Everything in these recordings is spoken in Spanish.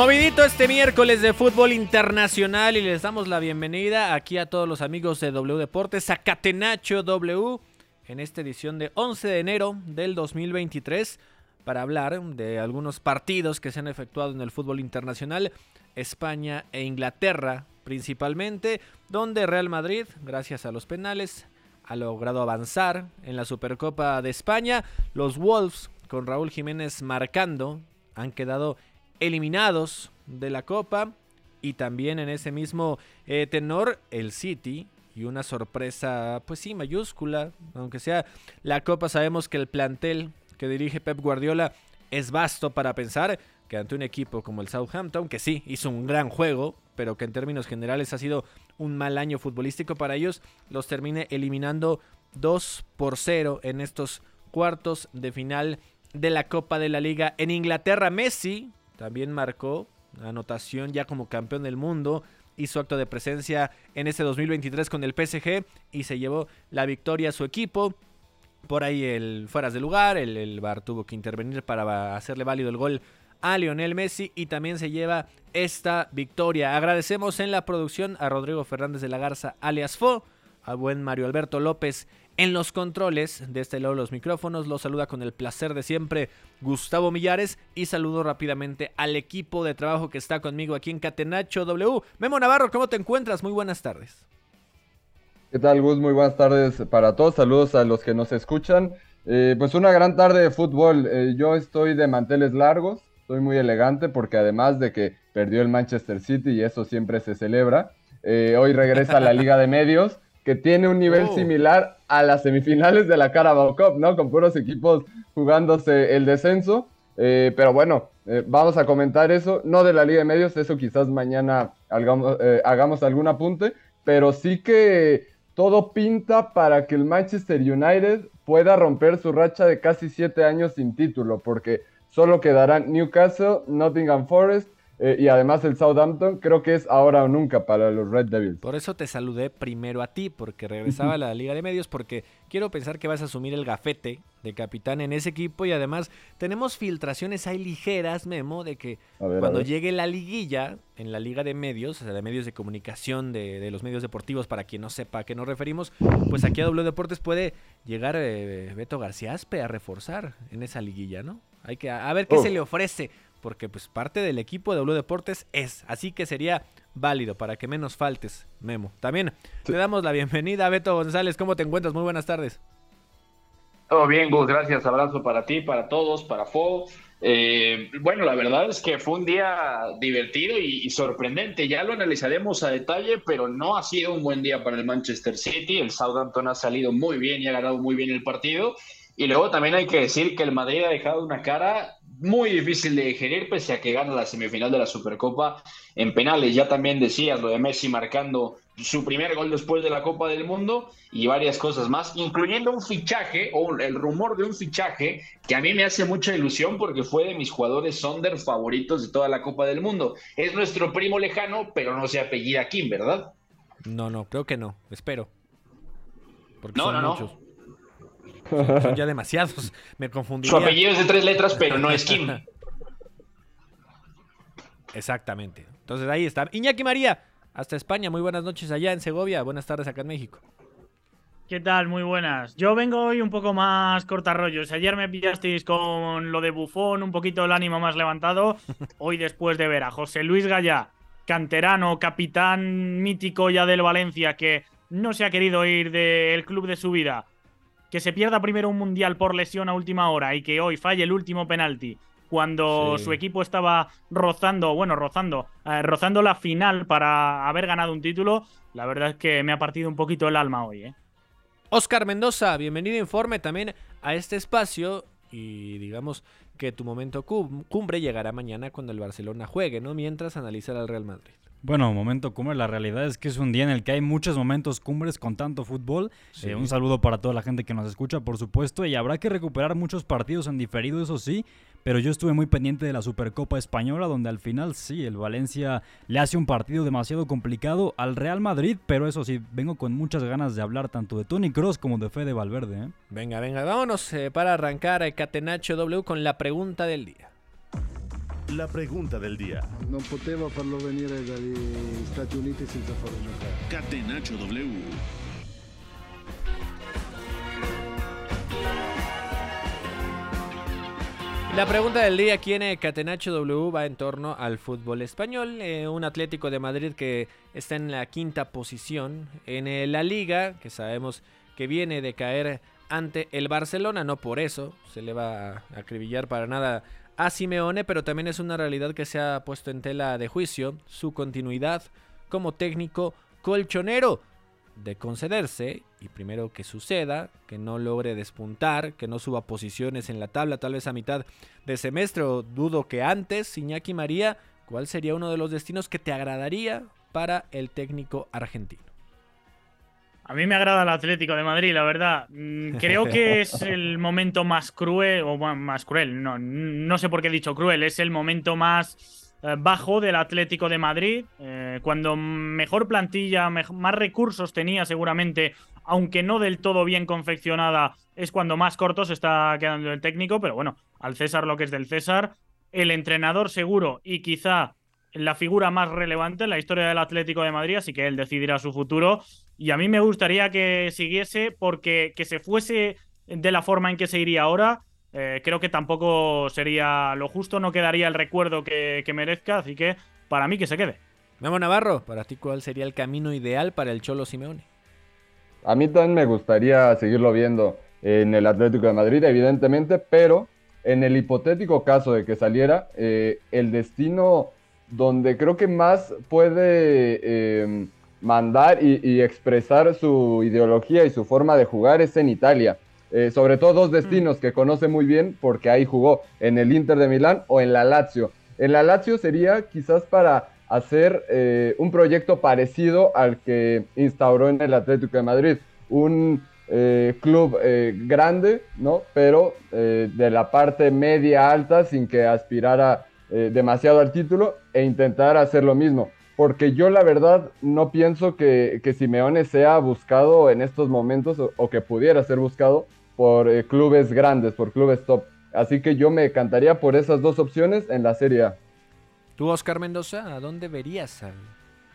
Movidito este miércoles de fútbol internacional y les damos la bienvenida aquí a todos los amigos de W Deportes, a Catenacho W, en esta edición de 11 de enero del 2023 para hablar de algunos partidos que se han efectuado en el fútbol internacional, España e Inglaterra principalmente, donde Real Madrid, gracias a los penales, ha logrado avanzar en la Supercopa de España. Los Wolves, con Raúl Jiménez marcando, han quedado eliminados de la Copa. Y también en ese mismo eh, tenor, el City. Y una sorpresa, pues sí, mayúscula. Aunque sea la Copa, sabemos que el plantel que dirige Pep Guardiola es vasto para pensar que ante un equipo como el Southampton, que sí, hizo un gran juego, pero que en términos generales ha sido un mal año futbolístico para ellos, los termine eliminando 2 por 0 en estos cuartos de final de la Copa de la Liga. En Inglaterra, Messi también marcó anotación ya como campeón del mundo. Hizo acto de presencia en este 2023 con el PSG y se llevó la victoria a su equipo. Por ahí el fueras de lugar, el, el VAR tuvo que intervenir para hacerle válido el gol a Lionel Messi y también se lleva esta victoria. Agradecemos en la producción a Rodrigo Fernández de la Garza, alias Fo, a buen Mario Alberto López en los controles de este lado los micrófonos. Los saluda con el placer de siempre Gustavo Millares y saludo rápidamente al equipo de trabajo que está conmigo aquí en Catenacho W. Memo Navarro, ¿cómo te encuentras? Muy buenas tardes. ¿Qué tal, Gus? Muy buenas tardes para todos. Saludos a los que nos escuchan. Eh, pues una gran tarde de fútbol. Eh, yo estoy de manteles largos, estoy muy elegante porque además de que perdió el Manchester City y eso siempre se celebra, eh, hoy regresa a la Liga de Medios que tiene un nivel Oh. similar a las semifinales de la Carabao Cup, ¿no? Con puros equipos jugándose el descenso. Eh, pero bueno, eh, vamos a comentar eso, no de la Liga de Medios, eso quizás mañana hagamos, eh, hagamos algún apunte, pero sí que todo pinta para que el Manchester United pueda romper su racha de casi siete años sin título, porque solo quedarán Newcastle, Nottingham Forest eh, y además el Southampton. Creo que es ahora o nunca para los Red Devils. Por eso te saludé primero a ti, porque regresaba a la Liga de Medios, porque quiero pensar que vas a asumir el gafete de capitán en ese equipo y además tenemos filtraciones ahí ligeras, Memo, de que ver, cuando llegue la liguilla en la Liga de Medios, o sea, de medios de comunicación de, de los medios deportivos, para quien no sepa a qué nos referimos, pues aquí a W Deportes puede llegar eh, Beto García Aspe a reforzar en esa liguilla, ¿no? Hay que a, a ver qué Oh. se le ofrece, porque pues parte del equipo de W Deportes es, así que sería válido para que menos faltes, Memo. También Sí. le damos la bienvenida a Beto González, ¿cómo te encuentras? Muy buenas tardes. Todo bien, Gus, gracias. Abrazo para ti, para todos, para Fo. Eh, bueno, la verdad es que fue un día divertido y, y sorprendente. Ya lo analizaremos a detalle, pero no ha sido un buen día para el Manchester City. El Southampton ha salido muy bien y ha ganado muy bien el partido. Y luego también hay que decir que el Madrid ha dejado una cara muy difícil de digerir, pese a que gana la semifinal de la Supercopa en penales. Ya también decías lo de Messi marcando su primer gol después de la Copa del Mundo y varias cosas más, incluyendo un fichaje o el rumor de un fichaje que a mí me hace mucha ilusión porque fue de mis jugadores Sonder favoritos de toda la Copa del Mundo. Es nuestro primo lejano, pero no se apellida Kim, ¿verdad? No, no, creo que no, espero. Porque No, son no, no. muchos. Son, son ya demasiados, me Su confundiría. apellido es de tres letras, pero no es Kim. Exactamente. Entonces ahí está. Iñaki María, hasta España. Muy buenas noches allá en Segovia. Buenas tardes acá en México. ¿Qué tal? Muy buenas. Yo vengo hoy un poco más cortarrollos. Ayer me pillasteis con lo de bufón, un poquito el ánimo más levantado. Hoy después de ver a José Luis Gallá, canterano, capitán mítico ya del Valencia, que no se ha querido ir del club de su vida, que se pierda primero un mundial por lesión a última hora y que hoy falle el último penalti cuando Sí. su equipo estaba rozando, bueno, rozando, eh, rozando la final para haber ganado un título, la verdad es que me ha partido un poquito el alma hoy, ¿eh? Oscar Mendoza, bienvenido informe también a este espacio y digamos que tu momento cum- cumbre llegará mañana cuando el Barcelona juegue, ¿no? Mientras analizará al Real Madrid. Bueno, momento cumbre, la realidad es que es un día en el que hay muchos momentos cumbres con tanto fútbol. Sí. Eh, un saludo para toda la gente que nos escucha, por supuesto, y habrá que recuperar muchos partidos en diferido, eso sí, pero yo estuve muy pendiente de la Supercopa Española, donde al final sí, el Valencia le hace un partido demasiado complicado al Real Madrid, pero eso sí, vengo con muchas ganas de hablar tanto de Tony Cross como de Fede Valverde. ¿eh? Venga, venga, vámonos eh, para arrancar a Catenacho W con la pregunta del día. La pregunta del día. Venire dagli Stati Uniti senza farlo giocare. Catenacho W. La pregunta del día aquí en Catenacho W va en torno al fútbol español. Eh, un Atlético de Madrid que está en la quinta posición en eh, la liga, que sabemos que viene de caer ante el Barcelona. No por eso se le va a acribillar para nada a Simeone, pero también es una realidad que se ha puesto en tela de juicio su continuidad como técnico colchonero de concederse y primero que suceda, que no logre despuntar, que no suba posiciones en la tabla, tal vez a mitad de semestre o dudo que antes, Iñaki María, ¿cuál sería uno de los destinos que te agradaría para el técnico argentino? A mí me agrada el Atlético de Madrid, la verdad. Mm, Creo que es el momento más cruel, o más cruel, no, no sé por qué he dicho cruel, es el momento más bajo del Atlético de Madrid, eh, cuando mejor plantilla, más recursos tenía seguramente, aunque no del todo bien confeccionada, es cuando más corto se está quedando el técnico, pero bueno, al César lo que es del César, el entrenador seguro y quizá la figura más relevante en la historia del Atlético de Madrid, así que él decidirá su futuro. Y a mí me gustaría que siguiese porque que se fuese de la forma en que se iría ahora, eh, creo que tampoco sería lo justo, no quedaría el recuerdo que, que merezca, así que para mí que se quede. Memo Navarro, para ti cuál sería el camino ideal para el Cholo Simeone? A mí también me gustaría seguirlo viendo en el Atlético de Madrid, evidentemente, pero en el hipotético caso de que saliera, eh, el destino donde creo que más puede eh, mandar y, y expresar su ideología y su forma de jugar es en Italia. Eh, sobre todo dos destinos que conoce muy bien porque ahí jugó en el Inter de Milán o en la Lazio. En la Lazio sería quizás para hacer eh, un proyecto parecido al que instauró en el Atlético de Madrid. Un eh, club grande, ¿no? Pero de la parte media alta sin que aspirara demasiado al título e intentar hacer lo mismo. Porque yo la verdad no pienso que, que Simeone sea buscado en estos momentos o, o que pudiera ser buscado por eh, clubes grandes, por clubes top. Así que yo me cantaría por esas dos opciones en la Serie A. Tú, Oscar Mendoza, ¿a dónde verías al,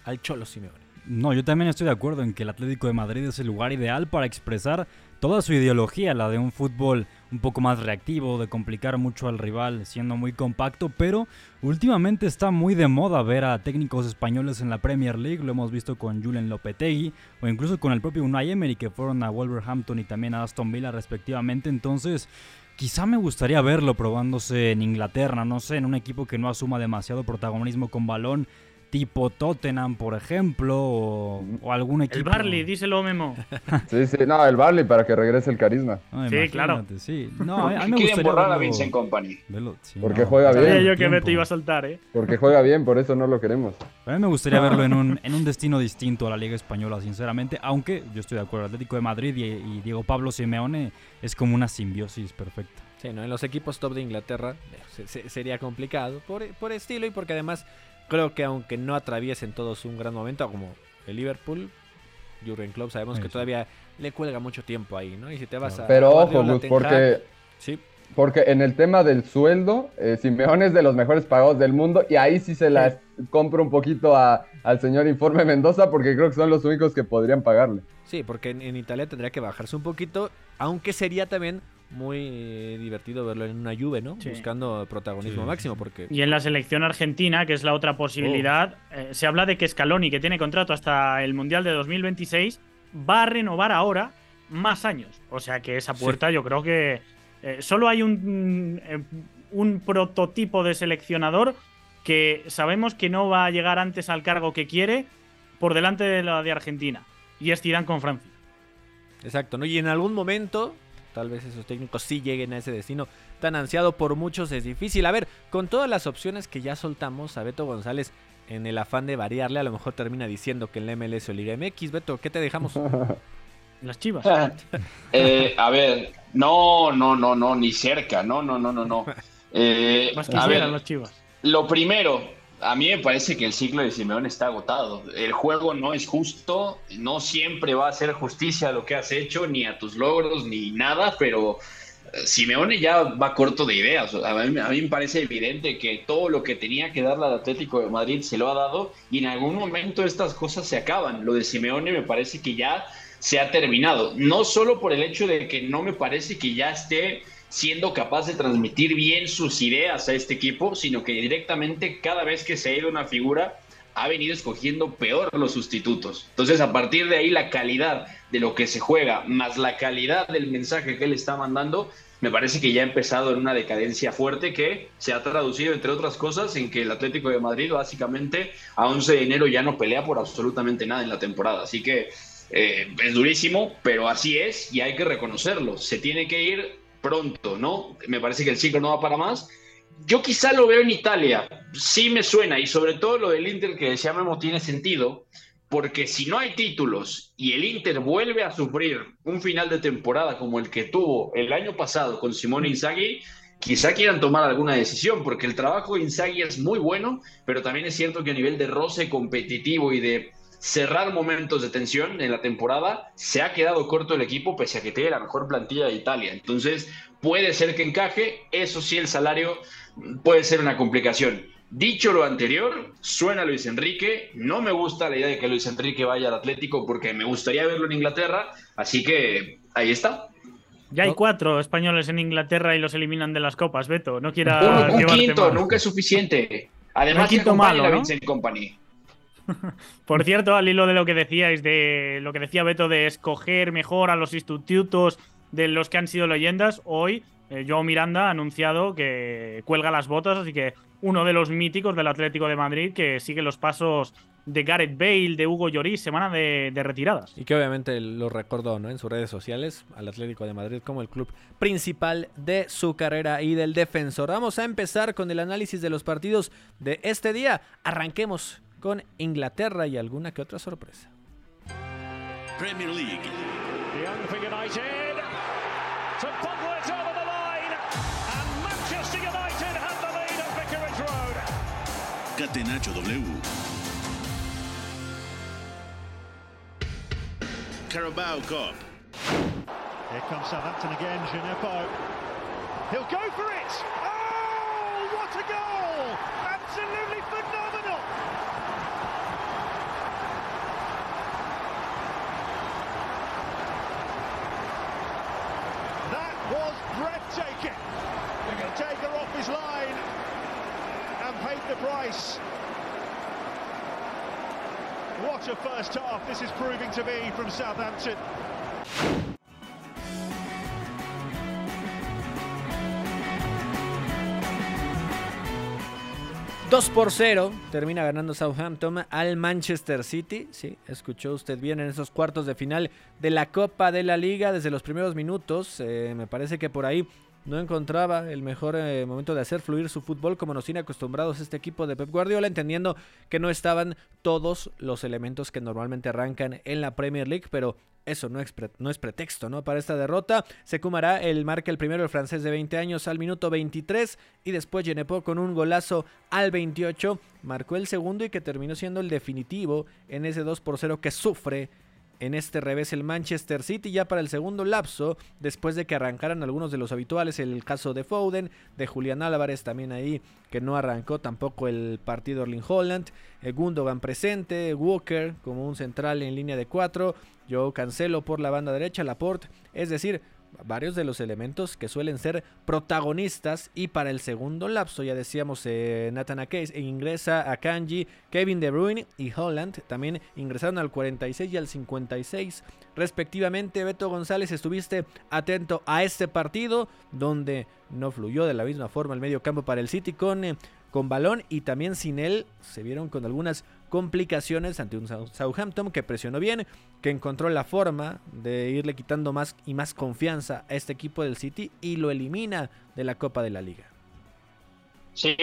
al Cholo Simeone? No, yo también estoy de acuerdo en que el Atlético de Madrid es el lugar ideal para expresar toda su ideología, la de un fútbol un poco más reactivo, de complicar mucho al rival, siendo muy compacto, pero últimamente está muy de moda ver a técnicos españoles en la Premier League, lo hemos visto con Julen Lopetegui o incluso con el propio Unai Emery que fueron a Wolverhampton y también a Aston Villa respectivamente, entonces quizá me gustaría verlo probándose en Inglaterra, no sé, en un equipo que no asuma demasiado protagonismo con balón, tipo Tottenham, por ejemplo, o, o algún equipo. El Barley, díselo, Memo. Sí, sí, no, el Barley para que regrese el carisma. No, Sí, claro. Sí, no, a mí, a mí me Quieren gustaría borrar a verlo- Vincent Company. verlo- sí, Porque no, juega Sabía bien. yo que te iba a saltar, ¿eh? Porque juega bien, por eso no lo queremos. A mí me gustaría verlo en un, en un destino distinto a la Liga Española, sinceramente, aunque yo estoy de acuerdo, Atlético de Madrid y, y Diego Pablo Simeone es como una simbiosis perfecta. Sí, ¿no? En los equipos top de Inglaterra eh, se- se- sería complicado por, por estilo y porque además creo que aunque no atraviesen todos un gran momento, como el Liverpool, Jurgen Klopp, sabemos Sí, que sí. todavía le cuelga mucho tiempo ahí, ¿no? Y si te vas a... Pero a ojo, Gus, porque Sí, porque en el tema del sueldo, eh, Simeone es de los mejores pagados del mundo y ahí sí se la compro un poquito a, al señor Informe Mendoza porque creo que son los únicos que podrían pagarle. Sí, porque en, en Italia tendría que bajarse un poquito, aunque sería también muy eh, divertido verlo en una Juve, ¿no? Sí. Buscando protagonismo Sí, máximo, porque Y en la selección argentina, que es la otra posibilidad, eh, se habla de que Scaloni, que tiene contrato hasta el Mundial de 2026, va a renovar ahora más años. O sea que esa puerta yo creo que eh, solo hay un, un prototipo de seleccionador que sabemos que no va a llegar antes al cargo que quiere por delante de la de Argentina. Y es Zidane con Francia. Exacto, ¿no? Y en algún momento, tal vez esos técnicos sí lleguen a ese destino tan ansiado por muchos, es difícil. A ver, con todas las opciones que ya soltamos a Beto González, en el afán de variarle, a lo mejor termina diciendo que en la MLS o Liga MX. Beto, ¿qué te dejamos? Las chivas. Eh, a ver, no, no, no, no, ni cerca, no, no, no, no, no. Eh, Más a quisieran ver, las chivas. Lo primero, a mí me parece que el ciclo de Simeone está agotado. El juego no es justo, no siempre va a hacer justicia a lo que has hecho, ni a tus logros, ni nada, pero eh, Simeone ya va corto de ideas. A mí, a mí me parece evidente que todo lo que tenía que darle al Atlético de Madrid se lo ha dado y en algún momento estas cosas se acaban. Lo de Simeone me parece que ya se ha terminado. No solo por el hecho de que no me parece que ya esté siendo capaz de transmitir bien sus ideas a este equipo, sino que directamente cada vez que se ha ido una figura ha venido escogiendo peor los sustitutos. Entonces, a partir de ahí, la calidad de lo que se juega, más la calidad del mensaje que él está mandando, me parece que ya ha empezado en una decadencia fuerte que se ha traducido, entre otras cosas, en que el Atlético de Madrid básicamente a 11 de enero ya no pelea por absolutamente nada en la temporada. Así que eh, es durísimo, pero así es y hay que reconocerlo. Se tiene que ir pronto, ¿no? Me parece que el ciclo no va para más. Yo quizá lo veo en Italia, sí me suena, y sobre todo lo del Inter que decía Memo tiene sentido, porque si no hay títulos y el Inter vuelve a sufrir un final de temporada como el que tuvo el año pasado con Simone Inzaghi, quizá quieran tomar alguna decisión, porque el trabajo de Inzaghi es muy bueno, pero también es cierto que a nivel de roce competitivo y de cerrar momentos de tensión en la temporada, se ha quedado corto el equipo pese a que tiene la mejor plantilla de Italia. Entonces, puede ser que encaje, eso sí, el salario puede ser una complicación. Dicho lo anterior, suena Luis Enrique. No me gusta la idea de que Luis Enrique vaya al Atlético porque me gustaría verlo en Inglaterra, así que ahí está. Ya hay cuatro españoles en Inglaterra y los eliminan de las copas, Beto. No quiera Un, un quinto, más. nunca es suficiente. Además, que quinto. Vincent Company. Por cierto, al hilo de lo que decíais, de lo que decía Beto de escoger mejor a los institutos de los que han sido leyendas, hoy eh, Joe Miranda ha anunciado que cuelga las botas, así que uno de los míticos del Atlético de Madrid que sigue los pasos de Gareth Bale, de Hugo Lloris, semana de, de retiradas. Y que obviamente lo recordó ¿no? en sus redes sociales al Atlético de Madrid como el club principal de su carrera y del defensor. Vamos a empezar con el análisis de los partidos de este día. Arranquemos con Inglaterra y alguna que otra sorpresa. Premier League. Young for United. To Pogba over the line. And Manchester United have the lead at Vicarage Road. Catenacho W. Carabao Cup. Here comes Southampton again, Gineppo. He'll go for it. Oh, what a goal! Absolutely phenomenal. His line and paid the price. What a first half this is proving to be from Southampton. 2 por 0 termina ganando Southampton al Manchester City. Sí, escuchó usted bien en esos cuartos de final de la Copa de la Liga desde los primeros minutos. Eh, me parece que por ahí no encontraba el mejor eh, momento de hacer fluir su fútbol como nos tiene acostumbrados este equipo de Pep Guardiola, entendiendo que no estaban todos los elementos que normalmente arrancan en la Premier League, pero eso no es, pretexto ¿no? para esta derrota. Se cumará el marca el primero, el francés de 20 años, al minuto 23 y después Genepo con un golazo al 28 marcó el segundo y que terminó siendo el definitivo en ese 2 por 0 que sufre en este revés el Manchester City ya para el segundo lapso, después de que arrancaran algunos de los habituales, el caso de Foden, de Julián Álvarez también ahí, que no arrancó tampoco el partido Erling Holland, el Gundogan presente, Walker como un central en línea de cuatro, yo cancelo por la banda derecha, Laporte, es decir, varios de los elementos que suelen ser protagonistas y para el segundo lapso ya decíamos eh, Nathan Ake ingresa a Kanji, Kevin De Bruyne y Holland también ingresaron al 46 y al 56 respectivamente. Beto González estuviste atento a este partido donde no fluyó de la misma forma el medio campo para el City con eh, con balón y también sin él se vieron con algunas complicaciones ante un Southampton que presionó bien, que encontró la forma de irle quitando más y más confianza a este equipo del City y lo elimina de la Copa de la Liga. Sí,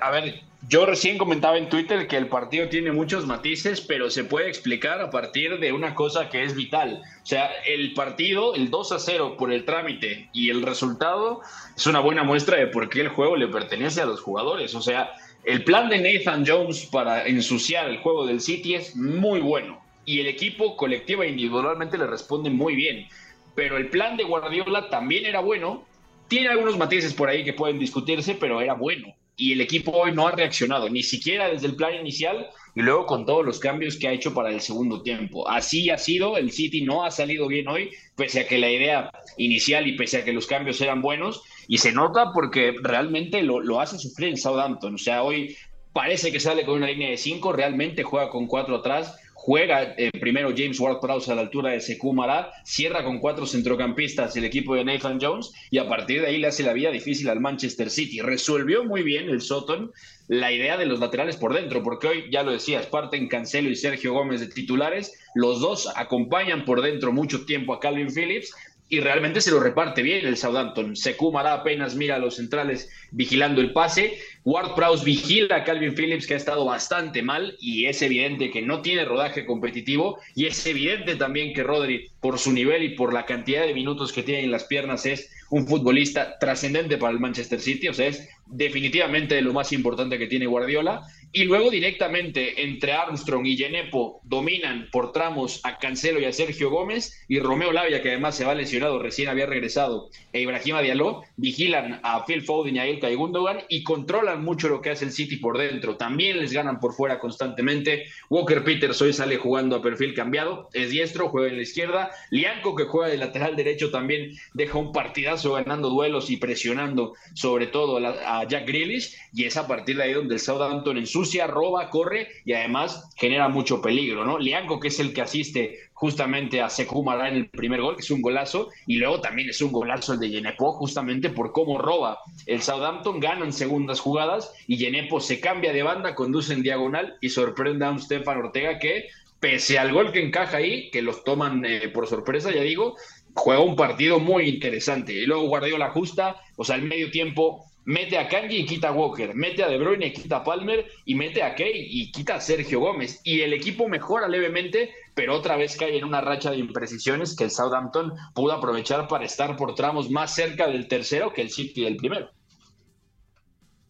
a ver, yo recién comentaba en Twitter que el partido tiene muchos matices, pero se puede explicar a partir de una cosa que es vital. O sea, el partido, el 2 a 0 por el trámite y el resultado es una buena muestra de por qué el juego le pertenece a los jugadores. O sea, el plan de Nathan Jones para ensuciar el juego del City es muy bueno y el equipo colectiva e individualmente le responde muy bien. Pero el plan de Guardiola también era bueno tiene algunos matices por ahí que pueden discutirse, pero era bueno. Y el equipo hoy no ha reaccionado, ni siquiera desde el plan inicial y luego con todos los cambios que ha hecho para el segundo tiempo. Así ha sido, el City no ha salido bien hoy, pese a que la idea inicial y pese a que los cambios eran buenos. Y se nota porque realmente lo, lo hace sufrir en Southampton. O sea, hoy parece que sale con una línea de cinco, realmente juega con cuatro atrás juega eh, primero James Ward-Prowse a la altura de Sekou Mara, cierra con cuatro centrocampistas el equipo de Nathan Jones y a partir de ahí le hace la vida difícil al Manchester City. Resolvió muy bien el Soton la idea de los laterales por dentro, porque hoy, ya lo decías, parten Cancelo y Sergio Gómez de titulares, los dos acompañan por dentro mucho tiempo a Calvin Phillips y realmente se lo reparte bien el Southampton. Sekou Mara apenas mira a los centrales vigilando el pase Ward Prowse vigila a Calvin Phillips, que ha estado bastante mal, y es evidente que no tiene rodaje competitivo, y es evidente también que Rodri, por su nivel y por la cantidad de minutos que tiene en las piernas, es un futbolista trascendente para el Manchester City, o sea, es definitivamente lo más importante que tiene Guardiola. Y luego directamente entre Armstrong y Genepo dominan por tramos a Cancelo y a Sergio Gómez, y Romeo Lavia, que además se va lesionado, recién había regresado, e Ibrahima Diallo, vigilan a Phil Foden y a Ilkay Gundogan y controlan mucho lo que hace el City por dentro. También les ganan por fuera constantemente. Walker Peters hoy sale jugando a perfil cambiado. Es diestro, juega en la izquierda. Lianco, que juega de lateral derecho, también deja un partidazo ganando duelos y presionando sobre todo a Jack Grealish. Y es a partir de ahí donde el Southampton ensucia, roba, corre y además genera mucho peligro. ¿no? Lianco, que es el que asiste justamente a Sekou en el primer gol, que es un golazo, y luego también es un golazo el de Yenepo, justamente por cómo roba el Southampton, ganan segundas jugadas, y Yenepo se cambia de banda, conduce en diagonal y sorprende a un Stefan Ortega que, pese al gol que encaja ahí, que los toman eh, por sorpresa, ya digo, juega un partido muy interesante. Y luego Guardiola ajusta, o sea, al medio tiempo mete a Kanji y quita a Walker, mete a De Bruyne y quita a Palmer y mete a Kay y quita a Sergio Gómez. Y el equipo mejora levemente, pero otra vez cae en una racha de imprecisiones que el Southampton pudo aprovechar para estar por tramos más cerca del tercero que el City del primero.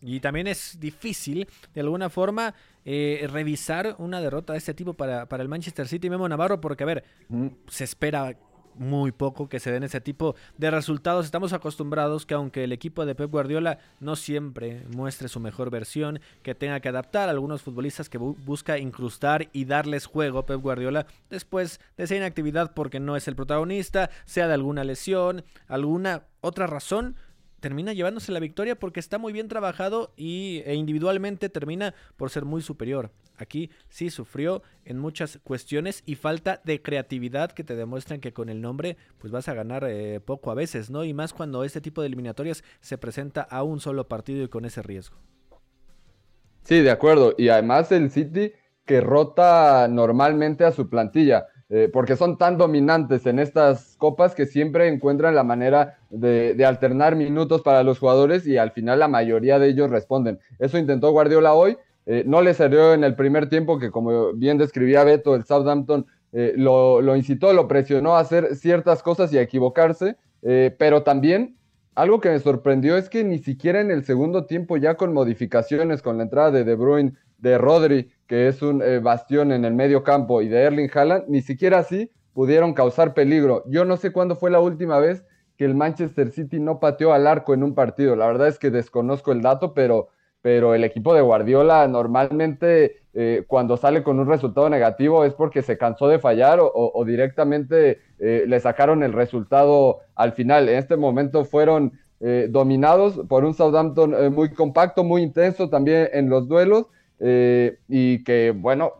Y también es difícil, de alguna forma, eh, revisar una derrota de este tipo para, para el Manchester City Memo Navarro, porque, a ver, se espera muy poco que se den ese tipo de resultados. Estamos acostumbrados que aunque el equipo de Pep Guardiola no siempre muestre su mejor versión, que tenga que adaptar a algunos futbolistas que busca incrustar y darles juego Pep Guardiola después de esa inactividad porque no es el protagonista, sea de alguna lesión, alguna otra razón, termina llevándose la victoria porque está muy bien trabajado y, e individualmente termina por ser muy superior. Aquí sí sufrió en muchas cuestiones y falta de creatividad que te demuestran que con el nombre pues vas a ganar eh, poco a veces, ¿no? Y más cuando este tipo de eliminatorias se presenta a un solo partido y con ese riesgo. Sí, de acuerdo. Y además el City que rota normalmente a su plantilla. Eh, porque son tan dominantes en estas copas que siempre encuentran la manera de, alternar minutos para los jugadores y al final la mayoría de ellos responden. Eso intentó Guardiola hoy, eh, no le salió en el primer tiempo que como bien describía Beto, el Southampton eh, lo, lo, incitó, lo presionó a hacer ciertas cosas y a equivocarse, pero también algo que me sorprendió es que ni siquiera en el segundo tiempo ya con modificaciones, con la entrada de De Bruyne, de Rodri, que es un eh, bastión en el medio campo, y de Erling Haaland, ni siquiera así pudieron causar peligro. Yo no sé cuándo fue la última vez que el Manchester City no pateó al arco en un partido. La verdad es que desconozco el dato, pero, pero el equipo de Guardiola normalmente eh, cuando sale con un resultado negativo es porque se cansó de fallar o, directamente eh, le sacaron el resultado al final. En este momento fueron eh, dominados por un Southampton muy compacto, muy intenso también en los duelos. y que bueno,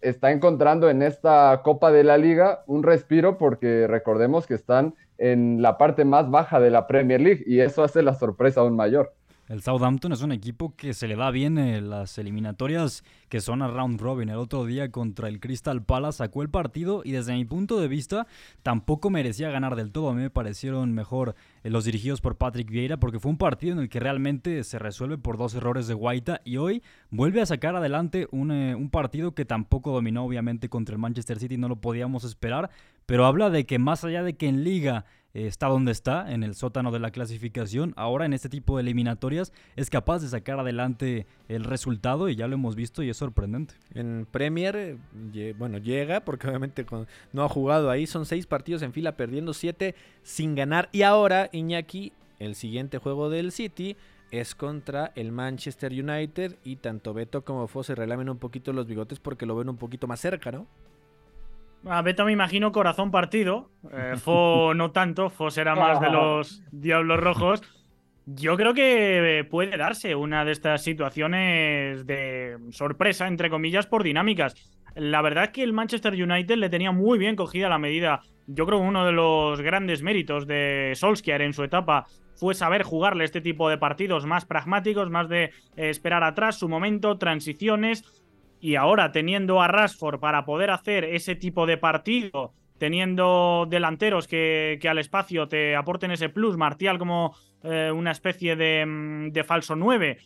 está encontrando en esta Copa de la Liga un respiro porque recordemos que están en la parte más baja de la Premier League y eso hace la sorpresa aún mayor. El Southampton es un equipo que se le da bien en las eliminatorias que son a round robin. El otro día contra el Crystal Palace sacó el partido y desde mi punto de vista tampoco merecía ganar del todo. A mí me parecieron mejor eh, los dirigidos por Patrick Vieira porque fue un partido en el que realmente se resuelve por dos errores de Guaita y hoy vuelve a sacar adelante un, eh, un partido que tampoco dominó obviamente contra el Manchester City, no lo podíamos esperar, pero habla de que más allá de que en liga eh, está donde está, en el sótano de la clasificación. Ahora en este tipo de eliminatorias es capaz de sacar adelante el resultado y ya lo hemos visto y es sorprendente. En Premier, bueno, llega porque obviamente no ha jugado ahí, son seis partidos en fila perdiendo siete sin ganar y ahora Iñaki, el siguiente juego del City es contra el Manchester United y tanto Beto como Fo se relamen un poquito los bigotes porque lo ven un poquito más cerca, ¿no? A Beto me imagino corazón partido. Eh, Fo no tanto, Fo será más de los Diablos Rojos. Yo creo que puede darse una de estas situaciones de sorpresa, entre comillas, por dinámicas. La verdad es que el Manchester United le tenía muy bien cogida la medida. Yo creo que uno de los grandes méritos de Solskjaer en su etapa fue saber jugarle este tipo de partidos más pragmáticos, más de esperar atrás su momento, transiciones, y ahora teniendo a Rashford para poder hacer ese tipo de partido, teniendo delanteros que, al espacio te aporten ese plus, Martial como eh, una especie de, mm, de falso 9,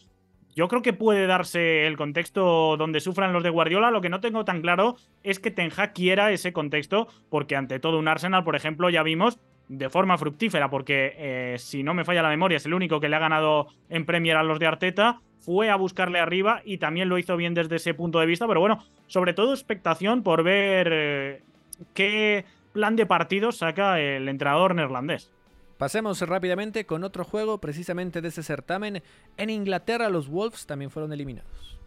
yo creo que puede darse el contexto donde sufran los de Guardiola. Lo que no tengo tan claro es que Ten Hag quiera ese contexto, porque ante todo un Arsenal, por ejemplo, ya vimos de forma fructífera, porque eh, si no me falla la memoria, es el único que le ha ganado en Premier a los de Arteta fue a buscarle arriba y también lo hizo bien desde ese punto de vista. Pero bueno, sobre todo expectación por ver eh, qué plan de partido saca el entrenador neerlandés. Pasemos rápidamente con otro juego precisamente de ese certamen. En Inglaterra los Wolves también fueron eliminados.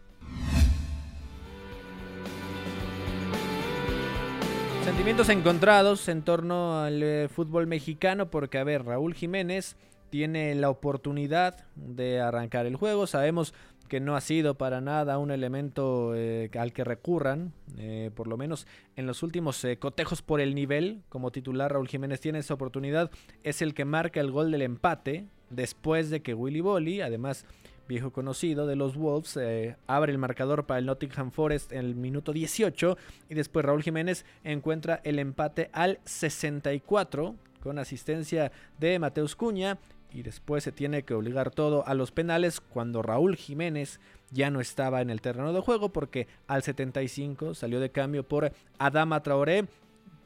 Sentimientos encontrados en torno al eh, fútbol mexicano porque, a ver, Raúl Jiménez tiene la oportunidad de arrancar el juego. Sabemos que no ha sido para nada un elemento eh, al que recurran, eh, por lo menos en los últimos eh, cotejos por el nivel. Como titular, Raúl Jiménez tiene esa oportunidad. Es el que marca el gol del empate después de que Willy Bolly, además viejo conocido de los Wolves, abre el marcador para el Nottingham Forest en el minuto 18 y después Raúl Jiménez encuentra el empate al 64 con asistencia de Mateus Cuña y después se tiene que obligar todo a los penales cuando Raúl Jiménez ya no estaba en el terreno de juego porque al 75 salió de cambio por Adama Traoré.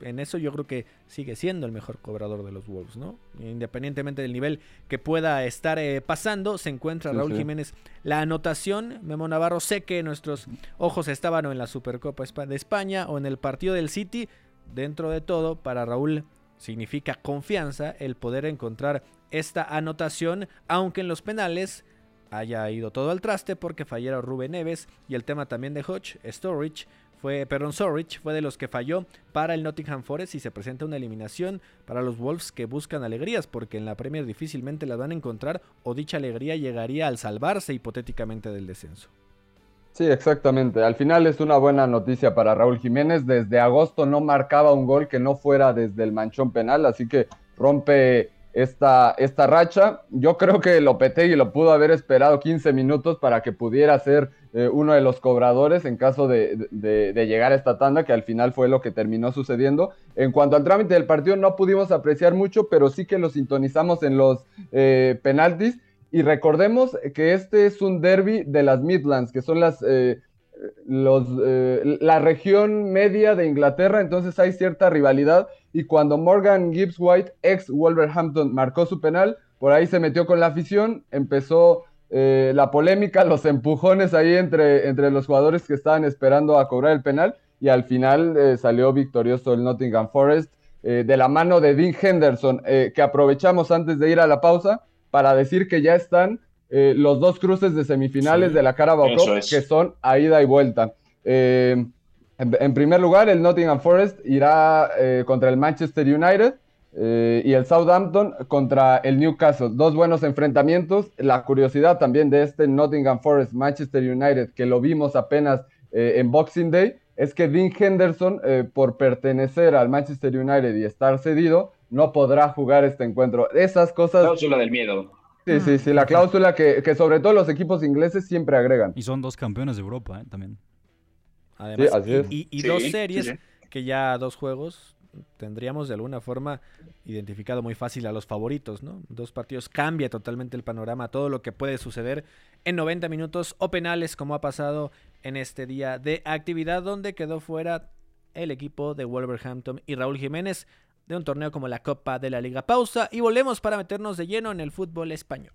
En eso yo creo que sigue siendo el mejor cobrador de los Wolves, ¿no? Independientemente del nivel que pueda estar eh, pasando, se encuentra Raúl Jiménez. La anotación, Memo Navarro, sé que nuestros ojos estaban o en la Supercopa de España o en el partido del City. Dentro de todo, para Raúl significa confianza el poder encontrar esta anotación, aunque en los penales haya ido todo al traste porque fallaron Rubén Neves y el tema también de Hodge, Storage, fue, perdón, Sorich fue de los que falló para el Nottingham Forest y se presenta una eliminación para los Wolves que buscan alegrías porque en la Premier difícilmente las van a encontrar o dicha alegría llegaría al salvarse hipotéticamente del descenso. Sí, exactamente. Al final es una buena noticia para Raúl Jiménez. Desde agosto no marcaba un gol que no fuera desde el manchón penal, así que rompe esta, esta racha. Yo creo que Lopetegui lo pudo haber esperado 15 minutos para que pudiera ser eh, uno de los cobradores en caso de, llegar a esta tanda, que al final fue lo que terminó sucediendo. En cuanto al trámite del partido, no pudimos apreciar mucho, pero sí que lo sintonizamos en los eh, penaltis. Y recordemos que este es un derby de las Midlands, que son las, eh, los, la región media de Inglaterra, entonces hay cierta rivalidad y cuando Morgan Gibbs White, ex Wolverhampton, marcó su penal, por ahí se metió con la afición, empezó eh, la polémica, los empujones ahí entre, entre los jugadores que estaban esperando a cobrar el penal y al final eh, salió victorioso el Nottingham Forest eh, de la mano de Dean Henderson, que aprovechamos antes de ir a la pausa para decir que ya están los dos cruces de semifinales de la Carabao Cup que son a ida y vuelta. En, en, primer lugar, el Nottingham Forest irá contra el Manchester United eh, y el Southampton contra el Newcastle. Dos buenos enfrentamientos. La curiosidad también de este Nottingham Forest Manchester United, que lo vimos apenas eh, en Boxing Day, es que Dean Henderson, eh, por pertenecer al Manchester United y estar cedido, no podrá jugar este encuentro. Esas cosas. Cláusula del miedo. Sí, sí, sí, la cláusula que, sobre todo los equipos ingleses siempre agregan. Y son dos campeones de Europa, también. Además, Y, dos series que ya dos juegos tendríamos de alguna forma identificado muy fácil a los favoritos, ¿no? Dos partidos cambia totalmente el panorama, todo lo que puede suceder en 90 minutos o penales como ha pasado en este día de actividad donde quedó fuera el equipo de Wolverhampton y Raúl Jiménez de un torneo como la Copa de la Liga. Pausa y volvemos para meternos de lleno en el fútbol español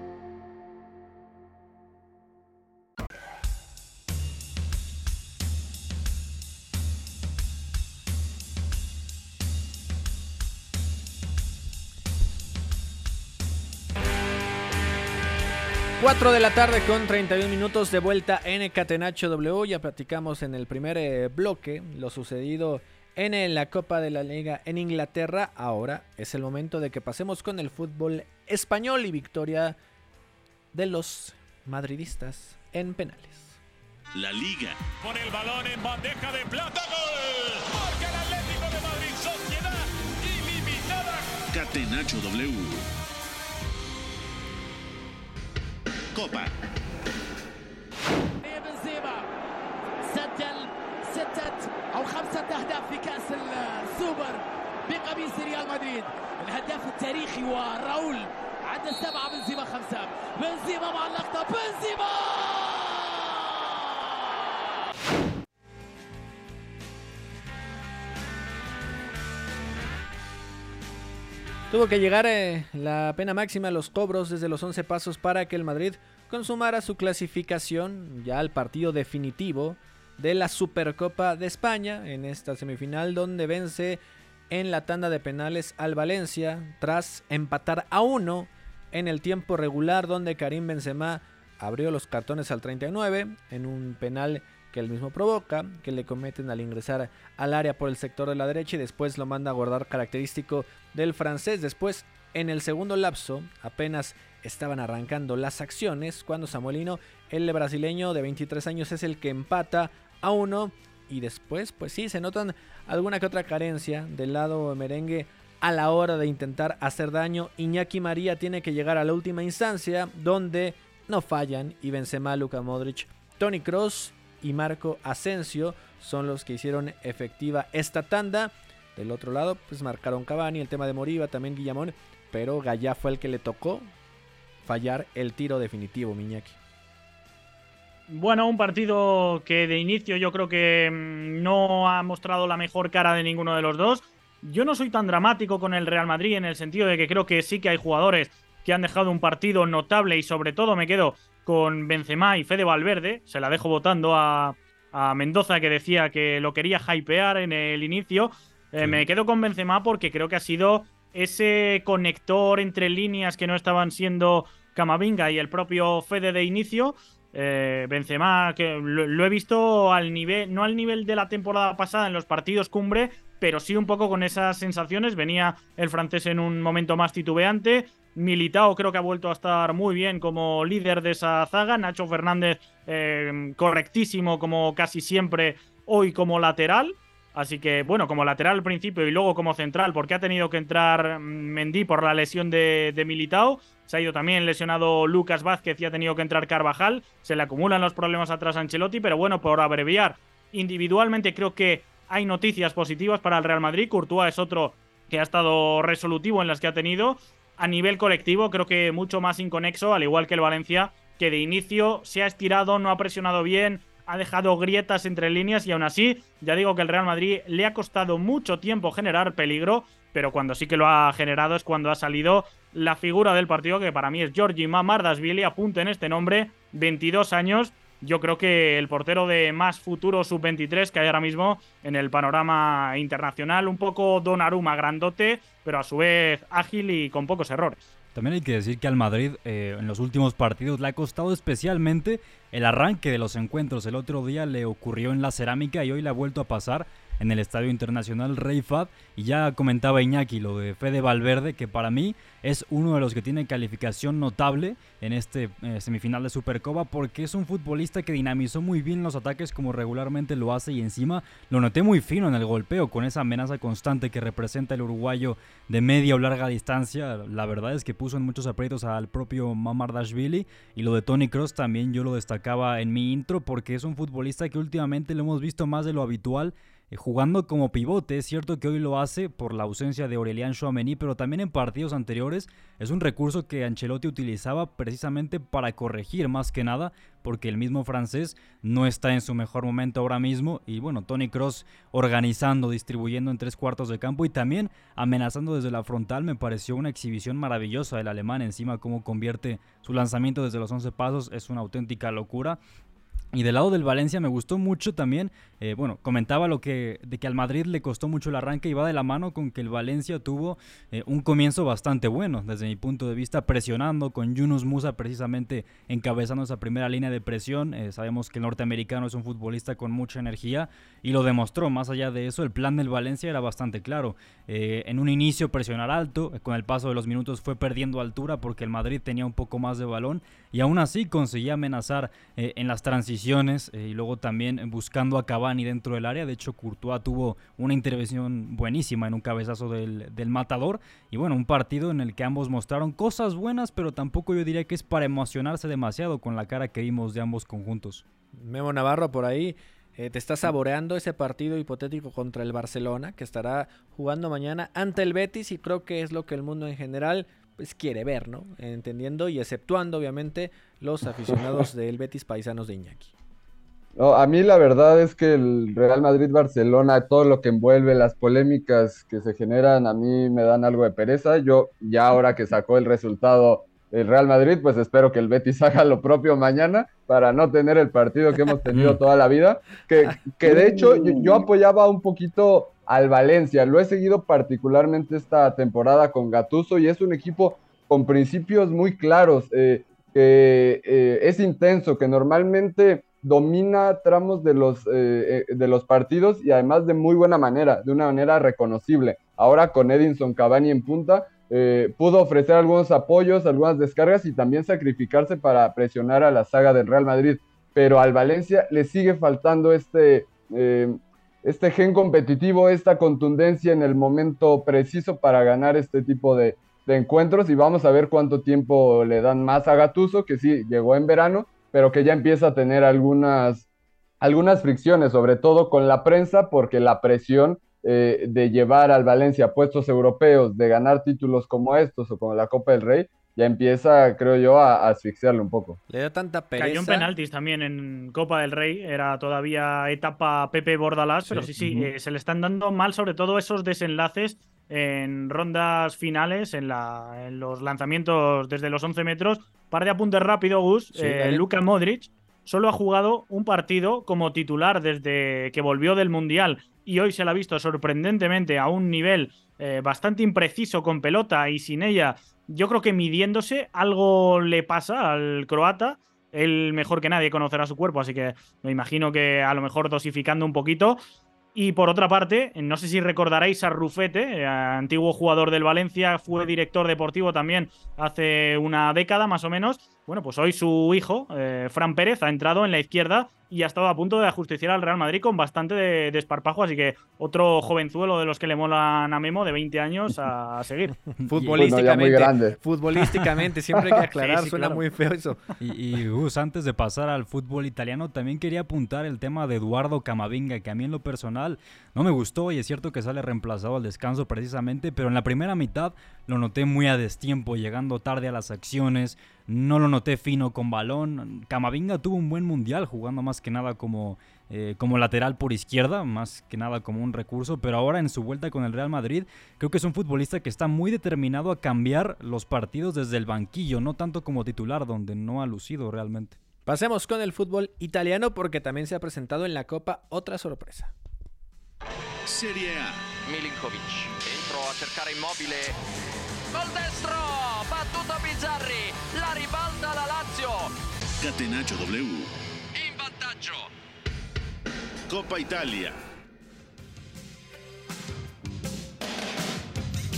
Cuatro de la tarde con 31 minutos de vuelta en Catenacho W. Ya platicamos en el primer eh, bloque lo sucedido en la Copa de la Liga en Inglaterra. Ahora es el momento de que pasemos con el fútbol español y victoria de los madridistas en penales. La Liga. Con el balón en bandeja de plata. ¡Gol! Marca el Atlético de Madrid. Sociedad ilimitada. Catenacho W. Copa. بنزيما سجل ستة أو خمسة أهداف في كأس السوبر بقميص ريال مدريد. الهداف التاريخي وراؤول عد سبعة. بنزيما خمسة. بنزيما مع اللقطة. بنزيما! Tuvo que llegar eh, la pena máxima a los cobros desde los 11 pasos para que el Madrid consumara su clasificación ya al partido definitivo de la Supercopa de España en esta semifinal donde vence en la tanda de penales al Valencia tras empatar a uno en el tiempo regular donde Karim Benzema abrió los cartones al 39 en un penal que él mismo provoca, que le cometen al ingresar al área por el sector de la derecha y después lo manda a guardar característico del francés. Después, en el segundo lapso, apenas estaban arrancando las acciones cuando Samuelino, el brasileño de 23 años, es el que empata a uno y después, pues sí, se notan alguna que otra carencia del lado merengue a la hora de intentar hacer daño. Iñaki María tiene que llegar a la última instancia donde no fallan y Benzema, Luka Modric, Tony Cross y Marco Asensio son los que hicieron efectiva esta tanda. Del otro lado, pues marcaron Cavani, el tema de Moriba, también Guillamón, pero Gallá fue el que le tocó fallar el tiro definitivo, Miñaki. Bueno, un partido que de inicio yo creo que mm, no ha mostrado la mejor cara de ninguno de los dos. Yo no soy tan dramático con el Real Madrid en el sentido de que creo que sí que hay jugadores que han dejado un partido notable y sobre todo me quedo con Benzema y Fede Valverde. Se la dejo votando a, Mendoza que decía que lo quería hypear en el inicio. Eh, me quedo con Benzema porque creo que ha sido ese conector entre líneas que no estaban siendo Camavinga y el propio Fede de inicio. Eh, Benzema, que lo, he visto al nivel, no al nivel de la temporada pasada en los partidos cumbre, pero sí un poco con esas sensaciones. Venía el francés en un momento más titubeante. Militao creo que ha vuelto a estar muy bien como líder de esa zaga. Nacho Fernández eh, correctísimo como casi siempre hoy como lateral. Así que, bueno, como lateral al principio y luego como central, porque ha tenido que entrar Mendy por la lesión de, de Militao. Se ha ido también lesionado Lucas Vázquez y ha tenido que entrar Carvajal. Se le acumulan los problemas atrás a Ancelotti, pero bueno, por abreviar, individualmente creo que hay noticias positivas para el Real Madrid. Courtois es otro que ha estado resolutivo en las que ha tenido. A nivel colectivo, creo que mucho más inconexo, al igual que el Valencia, que de inicio se ha estirado, no ha presionado bien, ha dejado grietas entre líneas y aún así, ya digo que el Real Madrid le ha costado mucho tiempo generar peligro, pero cuando sí que lo ha generado es cuando ha salido la figura del partido, que para mí es Georgi Mamardashvili, apunten este nombre, 22 años. Yo creo que el portero de más futuro sub-23 que hay ahora mismo en el panorama internacional, un poco Donnarumma grandote, pero a su vez ágil y con pocos errores. También hay que decir que al Madrid eh, en los últimos partidos le ha costado especialmente el arranque de los encuentros. El otro día le ocurrió en la cerámica y hoy le ha vuelto a pasar en el Estadio Internacional Rey Fad. Y ya comentaba Iñaki lo de Fede Valverde, que para mí es uno de los que tiene calificación notable en este eh, semifinal de Supercopa, porque es un futbolista que dinamizó muy bien los ataques como regularmente lo hace y encima lo noté muy fino en el golpeo, con esa amenaza constante que representa el uruguayo de media o larga distancia. La verdad es que puso en muchos aprietos al propio Mamardashvili y lo de Tony Cross también yo lo destacaba en mi intro porque es un futbolista que últimamente lo hemos visto más de lo habitual jugando como pivote. Es cierto que hoy lo hace por la ausencia de Aurelian Chouameni, pero también en partidos anteriores es un recurso que Ancelotti utilizaba precisamente para corregir más que nada, porque el mismo francés no está en su mejor momento ahora mismo. Y bueno, Tony Cross organizando, distribuyendo en tres cuartos de campo y también amenazando desde la frontal. Me pareció una exhibición maravillosa del alemán. Encima, cómo convierte su lanzamiento desde los 11 pasos es una auténtica locura. Y del lado del Valencia me gustó mucho también, eh, bueno, comentaba lo que de que al Madrid le costó mucho el arranque y va de la mano con que el Valencia tuvo eh, un comienzo bastante bueno, desde mi punto de vista, presionando con Yunus Musa precisamente encabezando esa primera línea de presión. Eh, sabemos que el norteamericano es un futbolista con mucha energía y lo demostró. Más allá de eso, el plan del Valencia era bastante claro. en un inicio presionar alto, con el paso de los minutos fue perdiendo altura porque el Madrid tenía un poco más de balón y aún así conseguía amenazar en las transiciones eh, y luego también buscando a Cavani dentro del área. De hecho, Courtois tuvo una intervención buenísima en un cabezazo del, del, matador. Y bueno, un partido en el que ambos mostraron cosas buenas, pero tampoco yo diría que es para emocionarse demasiado con la cara que vimos de ambos conjuntos. Memo Navarro por ahí. Eh, te está saboreando ese partido hipotético contra el Barcelona, que estará jugando mañana ante el Betis y creo que es lo que el mundo en general pues, quiere ver, ¿no? Entendiendo y exceptuando, obviamente, los aficionados del Betis paisanos de Iñaki. No, a mí la verdad es que el Real Madrid-Barcelona, todo lo que envuelve, las polémicas que se generan, a mí me dan algo de pereza. Yo ya ahora que sacó el resultado el Real Madrid, pues espero que el Betis haga lo propio mañana para no tener el partido que hemos tenido toda la vida. Que, que de hecho yo, apoyaba un poquito al Valencia, lo he seguido particularmente esta temporada con Gatuso y es un equipo con principios muy claros, eh, que eh, es intenso, que normalmente domina tramos de los, eh, de los partidos y además de muy buena manera, de una manera reconocible. Ahora con Edinson Cavani en punta, eh, pudo ofrecer algunos apoyos, algunas descargas y también sacrificarse para presionar a la saga del Real Madrid. Pero al Valencia le sigue faltando este, eh, este gen competitivo, esta contundencia en el momento preciso para ganar este tipo de, encuentros. Y vamos a ver cuánto tiempo le dan más a Gatuso, que sí llegó en verano, pero que ya empieza a tener algunas, algunas fricciones, sobre todo con la prensa, porque la presión eh, de llevar al Valencia puestos europeos, de ganar títulos como estos o como la Copa del Rey, ya empieza, creo yo, a, asfixiarle un poco. Le da tanta pereza. Cayó en penaltis también en Copa del Rey, era todavía etapa Pepe Bordalás, pero sí, sí, eh, se le están dando mal sobre todo esos desenlaces en rondas finales, en, la, en los lanzamientos desde los 11 metros. Par de apuntes rápido, Gus. Eh, Luka Modric solo ha jugado un partido como titular desde que volvió del Mundial y hoy se la ha visto sorprendentemente a un nivel eh, bastante impreciso con pelota y sin ella, yo creo que midiéndose algo le pasa al croata. Él mejor que nadie conocerá su cuerpo, así que me imagino que a lo mejor dosificando un poquito. Y por otra parte, no sé si recordaréis a Rufete, eh, antiguo jugador del Valencia, fue director deportivo también hace una década más o menos, bueno, pues hoy su hijo, eh, Fran Pérez, ha entrado en la izquierda y ha estado a punto de ajusticiar al Real Madrid con bastante de, desparpajo. Así que otro jovenzuelo de los que le molan a Memo de 20 años a, seguir. futbolísticamente, futbolísticamente, siempre hay que aclarar, suena muy feo eso. Y, y Gus, antes de pasar al fútbol italiano, también quería apuntar el tema de Eduardo Camavinga, que a mí en lo personal no me gustó y es cierto que sale reemplazado al descanso precisamente, pero en la primera mitad lo noté muy a destiempo, llegando tarde a las acciones, no lo noté fino con balón. Camavinga tuvo un buen mundial jugando más que nada como, eh, como lateral por izquierda, más que nada como un recurso, pero ahora en su vuelta con el Real Madrid creo que es un futbolista que está muy determinado a cambiar los partidos desde el banquillo, no tanto como titular, donde no ha lucido realmente. Pasemos con el fútbol italiano porque también se ha presentado en la Copa otra sorpresa. Serie A. Milinkovic entró a cercar inmóvil. Gol destro, battuto Bizzarri, la ribalta la Lazio. Catenaccio W. In vantaggio. Copa Italia.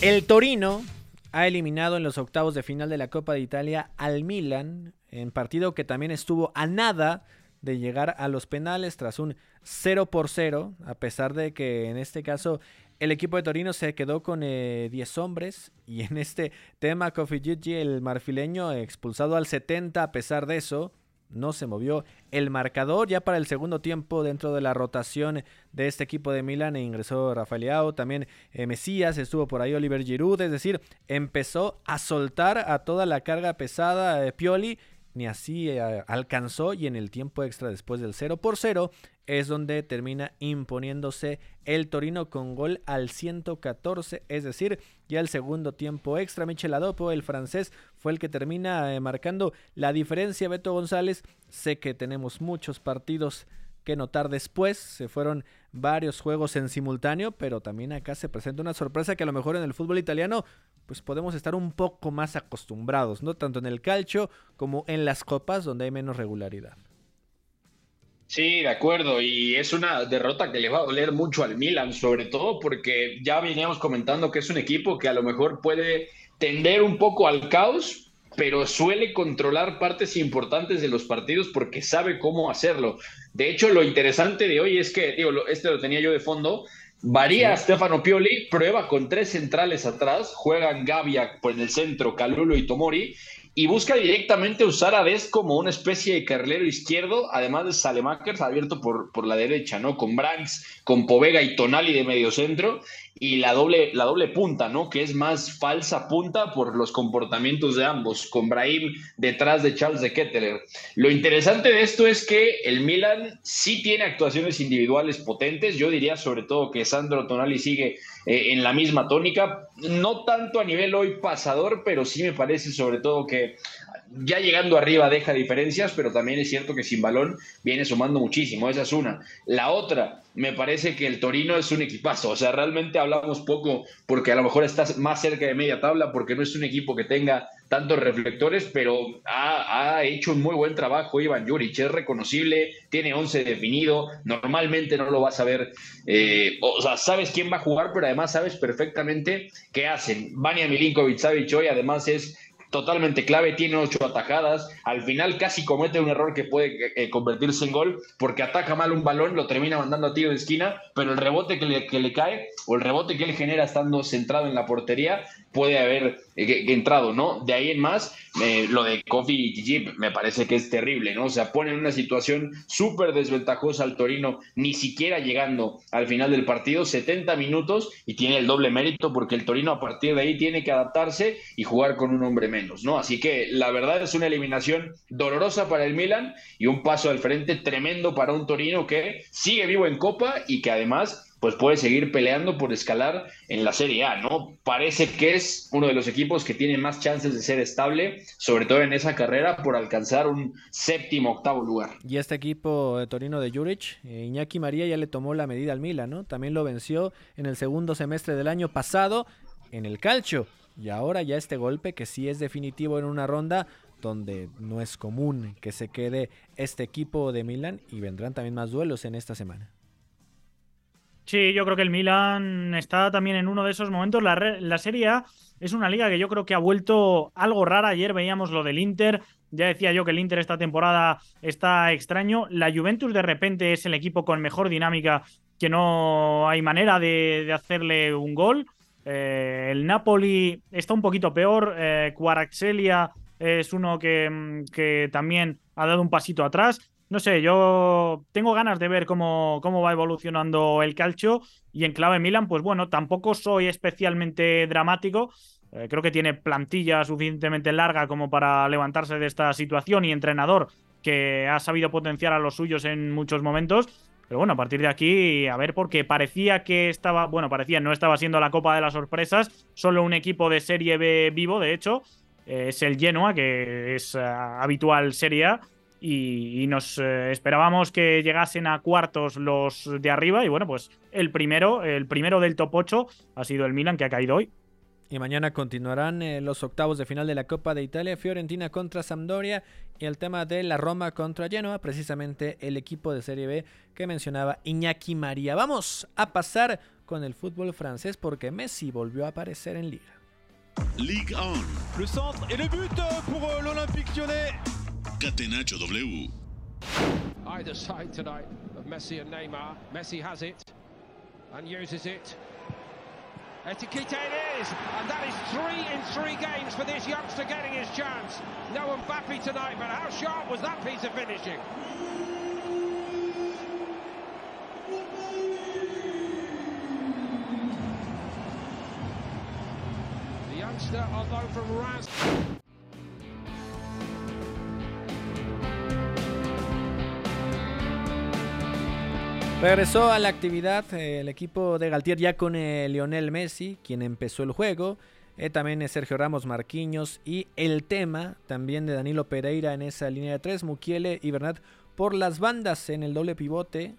El Torino ha eliminado en los octavos de final de la Copa de Italia al Milan, en partido que también estuvo a nada de llegar a los penales tras un 0 por 0, a pesar de que en este caso el equipo de Torino se quedó con 10 eh, hombres y en este tema Kofi el marfileño, expulsado al 70 a pesar de eso, no se movió el marcador ya para el segundo tiempo dentro de la rotación de este equipo de Milan. E ingresó Rafael también eh, Mesías, estuvo por ahí Oliver Giroud, es decir, empezó a soltar a toda la carga pesada de Pioli ni así eh, alcanzó y en el tiempo extra después del 0 por 0 es donde termina imponiéndose el Torino con gol al 114, es decir, ya el segundo tiempo extra. Michel Adopo, el francés, fue el que termina eh, marcando la diferencia. Beto González, sé que tenemos muchos partidos que notar después. Se fueron varios juegos en simultáneo, pero también acá se presenta una sorpresa que a lo mejor en el fútbol italiano pues podemos estar un poco más acostumbrados, ¿no? Tanto en el calcio como en las copas donde hay menos regularidad. Sí, de acuerdo, y es una derrota que le va a doler mucho al Milan, sobre todo porque ya veníamos comentando que es un equipo que a lo mejor puede tender un poco al caos, pero suele controlar partes importantes de los partidos porque sabe cómo hacerlo. De hecho, lo interesante de hoy es que, digo, este lo tenía yo de fondo, varía Stefano Pioli, prueba con tres centrales atrás, juegan Gavia por el centro, Calulo y Tomori, y busca directamente usar a Des como una especie de carrilero izquierdo, además de Salemakers abierto por, por la derecha, ¿no? Con Branks, con Povega y Tonali de medio centro, y la doble, la doble punta, ¿no? Que es más falsa punta por los comportamientos de ambos, con Brahim detrás de Charles de Ketteler. Lo interesante de esto es que el Milan sí tiene actuaciones individuales potentes, yo diría sobre todo que Sandro Tonali sigue eh, en la misma tónica, no tanto a nivel hoy pasador, pero sí me parece sobre todo que ya llegando arriba deja diferencias, pero también es cierto que sin balón viene sumando muchísimo, esa es una. La otra, me parece que el Torino es un equipazo, o sea, realmente hablamos poco porque a lo mejor estás más cerca de media tabla, porque no es un equipo que tenga tantos reflectores, pero ha, hecho un muy buen trabajo Iván Juric, es reconocible, tiene 11 definido, normalmente no lo vas a ver, eh, o sea, sabes quién va a jugar, pero además sabes perfectamente qué hacen. Vania Milinkovic Savic hoy además es totalmente clave, tiene ocho atajadas, al final casi comete un error que puede eh, convertirse en gol porque ataca mal un balón, lo termina mandando a tiro de esquina, pero el rebote que le, que le cae o el rebote que él genera estando centrado en la portería puede haber eh, entrado, ¿no? De ahí en más, eh, lo de Kofi y Gigi me parece que es terrible, ¿no? O sea, pone en una situación súper desventajosa al Torino, ni siquiera llegando al final del partido, 70 minutos y tiene el doble mérito porque el Torino a partir de ahí tiene que adaptarse y jugar con un hombre menos, ¿no? Así que la verdad es una eliminación dolorosa para el Milan y un paso al frente tremendo para un Torino que sigue vivo en Copa y que además pues puede seguir peleando por escalar en la Serie A, ¿no? Parece que es uno de los equipos que tiene más chances de ser estable, sobre todo en esa carrera, por alcanzar un séptimo, octavo lugar. Y este equipo de Torino de Juric, eh, Iñaki María ya le tomó la medida al Milan, ¿no? También lo venció en el segundo semestre del año pasado en el calcio. Y ahora ya este golpe que sí es definitivo en una ronda donde no es común que se quede este equipo de Milan y vendrán también más duelos en esta semana. Sí, yo creo que el Milan está también en uno de esos momentos. La, Serie A es una liga que yo creo que ha vuelto algo rara. Ayer veíamos lo del Inter. Ya decía yo que el Inter esta temporada está extraño. La Juventus de repente es el equipo con mejor dinámica, que no hay manera de, hacerle un gol. Eh, el Napoli está un poquito peor. Eh, es uno mm, que también ha dado un pasito atrás no sé, yo tengo ganas de ver cómo, cómo va evolucionando el calcio y en clave Milan, pues bueno, tampoco soy especialmente dramático. Eh, creo que tiene plantilla suficientemente larga como para levantarse de esta situación y entrenador que ha sabido potenciar a los suyos en muchos momentos. Pero bueno, a partir de aquí, a ver, porque parecía que estaba, bueno, parecía, no estaba siendo la Copa de las Sorpresas, solo un equipo de Serie B vivo, de hecho, eh, es el Genoa, que es eh, habitual Serie A y, nos eh, esperábamos que llegasen a cuartos los de arriba y bueno, pues el primero, el primero del top 8 ha sido el Milan que ha caído hoy. Y mañana continuarán eh, los octavos de final de la Copa de Italia, Fiorentina contra Sampdoria y el tema de la Roma contra Genoa, precisamente el equipo de Serie B que mencionaba Iñaki María. Vamos a pasar con el fútbol francés porque Messi volvió a aparecer en Liga. Ligue 1. Le centre et le but pour euh, l'Olympique Lyonnais. Catenacho W. Either side tonight of Messi and Neymar. Messi has it and uses it. Etiquette it is, and that is three in three games for this youngster getting his chance. No Mbappe tonight, but how sharp was that piece of finishing? The youngster loan from Raz. Regresó a la actividad eh, el equipo de Galtier ya con eh, Lionel Messi, quien empezó el juego. Eh, también Sergio Ramos Marquiños y el tema también de Danilo Pereira en esa línea de tres, Mukiele y Bernat por las bandas en el doble pivote.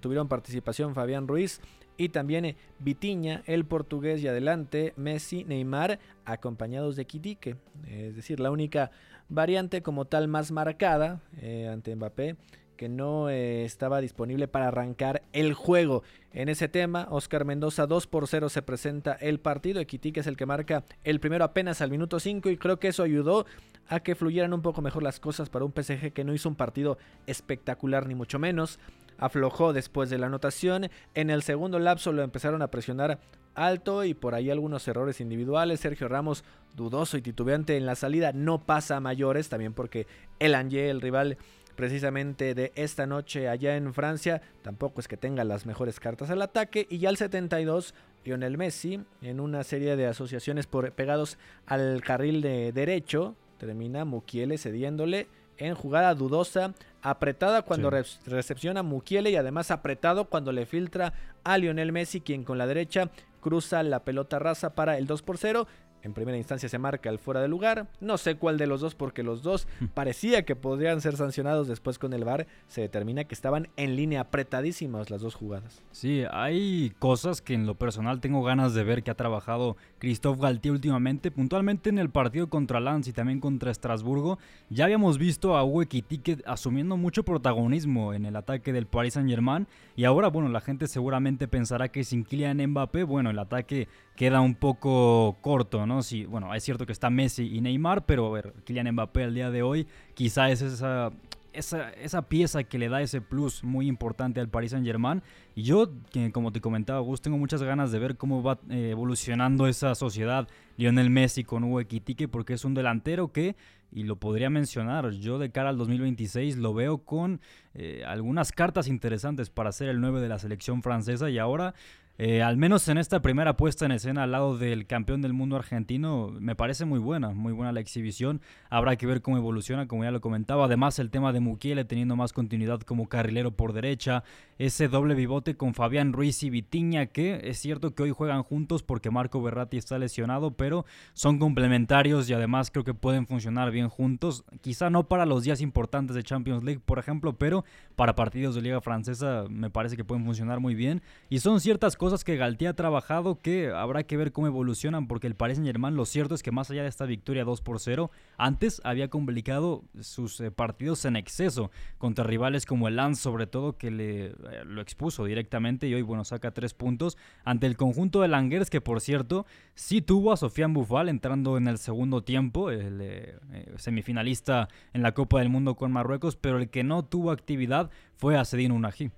tuvieron participación Fabián Ruiz y también Vitiña, el portugués y adelante Messi, Neymar, acompañados de Kitique. es decir, la única variante como tal más marcada ante Mbappé que no eh, estaba disponible para arrancar el juego. En ese tema, Oscar Mendoza 2 por 0 se presenta el partido. Equitique es el que marca el primero apenas al minuto 5 y creo que eso ayudó a que fluyeran un poco mejor las cosas para un PSG que no hizo un partido espectacular ni mucho menos. Aflojó después de la anotación. En el segundo lapso lo empezaron a presionar alto y por ahí algunos errores individuales. Sergio Ramos dudoso y titubeante en la salida no pasa a mayores, también porque el el rival precisamente de esta noche allá en Francia. Tampoco es que tenga las mejores cartas al ataque. Y ya al 72, Lionel Messi, en una serie de asociaciones por, pegados al carril de derecho, termina Mukiele cediéndole en jugada dudosa, apretada cuando recepciona Mukiele y además apretado cuando le filtra a Lionel Messi, quien con la derecha cruza la pelota rasa para el 2 por 0. En primera instancia se marca el fuera de lugar. No sé cuál de los dos porque los dos parecía que podrían ser sancionados. Después con el VAR se determina que estaban en línea apretadísimas las dos jugadas. Sí, hay cosas que en lo personal tengo ganas de ver que ha trabajado Christophe Galtier últimamente. Puntualmente en el partido contra Lens y también contra Estrasburgo. Ya habíamos visto a Uwe Ticket asumiendo mucho protagonismo en el ataque del Paris Saint Germain. Y ahora, bueno, la gente seguramente pensará que sin Kylian Mbappé, bueno, el ataque queda un poco corto, ¿no? Sí, bueno, es cierto que está Messi y Neymar, pero a ver, Kylian Mbappé al día de hoy quizá es esa, esa, esa, pieza que le da ese plus muy importante al Paris Saint Germain. Y yo, como te comentaba, Gus, tengo muchas ganas de ver cómo va eh, evolucionando esa sociedad Lionel Messi con Hugo Equitique, porque es un delantero que, y lo podría mencionar, yo de cara al 2026 lo veo con eh, algunas cartas interesantes para ser el 9 de la selección francesa y ahora eh, al menos en esta primera puesta en escena al lado del campeón del mundo argentino, me parece muy buena, muy buena la exhibición. Habrá que ver cómo evoluciona, como ya lo comentaba. Además, el tema de Mukiele teniendo más continuidad como carrilero por derecha, ese doble bivote con Fabián Ruiz y Vitiña, que es cierto que hoy juegan juntos porque Marco Berratti está lesionado, pero son complementarios y además creo que pueden funcionar bien juntos. Quizá no para los días importantes de Champions League, por ejemplo, pero para partidos de Liga Francesa me parece que pueden funcionar muy bien. Y son ciertas cosas cosas que Galtier ha trabajado que habrá que ver cómo evolucionan porque el Paris Saint-Germain lo cierto es que más allá de esta victoria 2 por 0, antes había complicado sus eh, partidos en exceso contra rivales como el Lens sobre todo que le eh, lo expuso directamente y hoy bueno saca tres puntos ante el conjunto de Langers que por cierto sí tuvo a Sofiane Bufal entrando en el segundo tiempo, el eh, semifinalista en la Copa del Mundo con Marruecos, pero el que no tuvo actividad fue a Sedin Unagi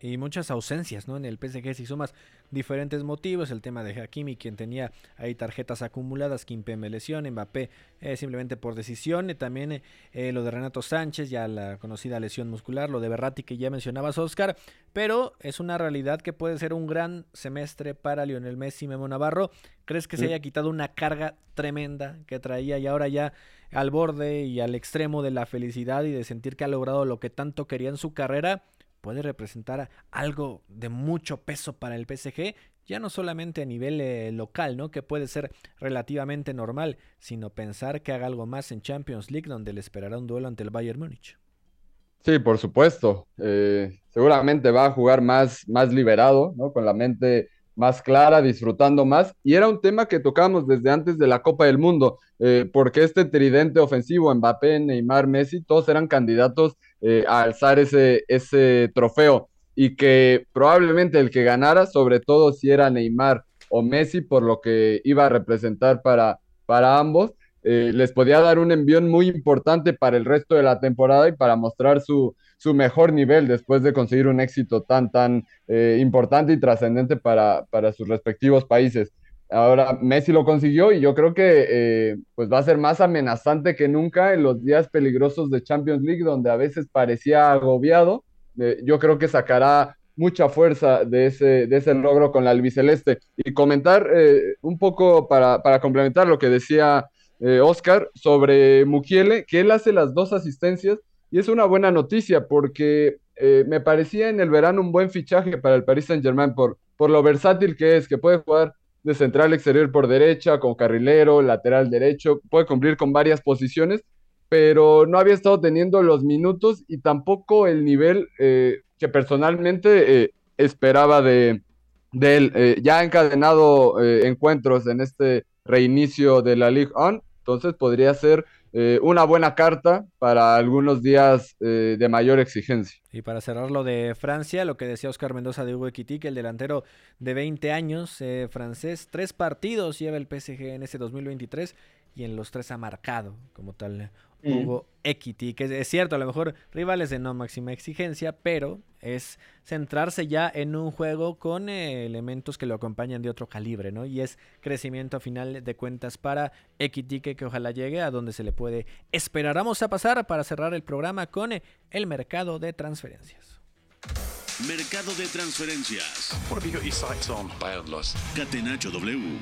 y muchas ausencias ¿no? en el PSG si sumas diferentes motivos, el tema de Hakimi quien tenía ahí tarjetas acumuladas, Kimpembe lesión, Mbappé eh, simplemente por decisión, y también eh, lo de Renato Sánchez, ya la conocida lesión muscular, lo de Berratti que ya mencionabas Oscar, pero es una realidad que puede ser un gran semestre para Lionel Messi y Memo Navarro, ¿crees que se haya quitado una carga tremenda que traía y ahora ya al borde y al extremo de la felicidad y de sentir que ha logrado lo que tanto quería en su carrera? Puede representar algo de mucho peso para el PSG, ya no solamente a nivel eh, local, ¿no? Que puede ser relativamente normal, sino pensar que haga algo más en Champions League, donde le esperará un duelo ante el Bayern Múnich. Sí, por supuesto. Eh, seguramente va a jugar más, más liberado, ¿no? Con la mente más clara, disfrutando más. Y era un tema que tocamos desde antes de la Copa del Mundo, eh, porque este tridente ofensivo, Mbappé, Neymar, Messi, todos eran candidatos eh, a alzar ese, ese trofeo. Y que probablemente el que ganara, sobre todo si era Neymar o Messi, por lo que iba a representar para, para ambos, eh, les podía dar un envión muy importante para el resto de la temporada y para mostrar su, su mejor nivel después de conseguir un éxito tan, tan eh, importante y trascendente para, para, sus respectivos países. Ahora Messi lo consiguió y yo creo que eh, pues va a ser más amenazante que nunca en los días peligrosos de Champions League, donde a veces parecía agobiado. Eh, yo creo que sacará mucha fuerza de ese, de ese logro con la albiceleste. Y comentar un poco para, para, complementar lo que decía Oscar sobre Mukiele, que él hace las dos asistencias y es una buena noticia porque eh, me parecía en el verano un buen fichaje para el Paris Saint-Germain por, por lo versátil que es, que puede jugar de central exterior por derecha, con carrilero, lateral derecho, puede cumplir con varias posiciones, pero no había estado teniendo los minutos y tampoco el nivel eh, que personalmente eh, esperaba de, él. ya ha encadenado encuentros en este reinicio de la Ligue 1, entonces podría ser eh, una buena carta para algunos días eh, de mayor exigencia. Y para cerrar lo de Francia, lo que decía Oscar Mendoza de Hugo Equitic, el delantero de 20 años eh, francés, tres partidos lleva el PSG en ese 2023 y en los tres ha marcado como tal Hugo Equity, que es cierto, a lo mejor rivales de no máxima exigencia, pero es centrarse ya en un juego con eh, elementos que lo acompañan de otro calibre, ¿no? Y es crecimiento a final de cuentas para Equity que, ojalá llegue a donde se le puede esperar. Vamos a pasar para cerrar el programa con eh, el mercado de transferencias. Mercado de transferencias. What have you got your sights on? Catenacho W.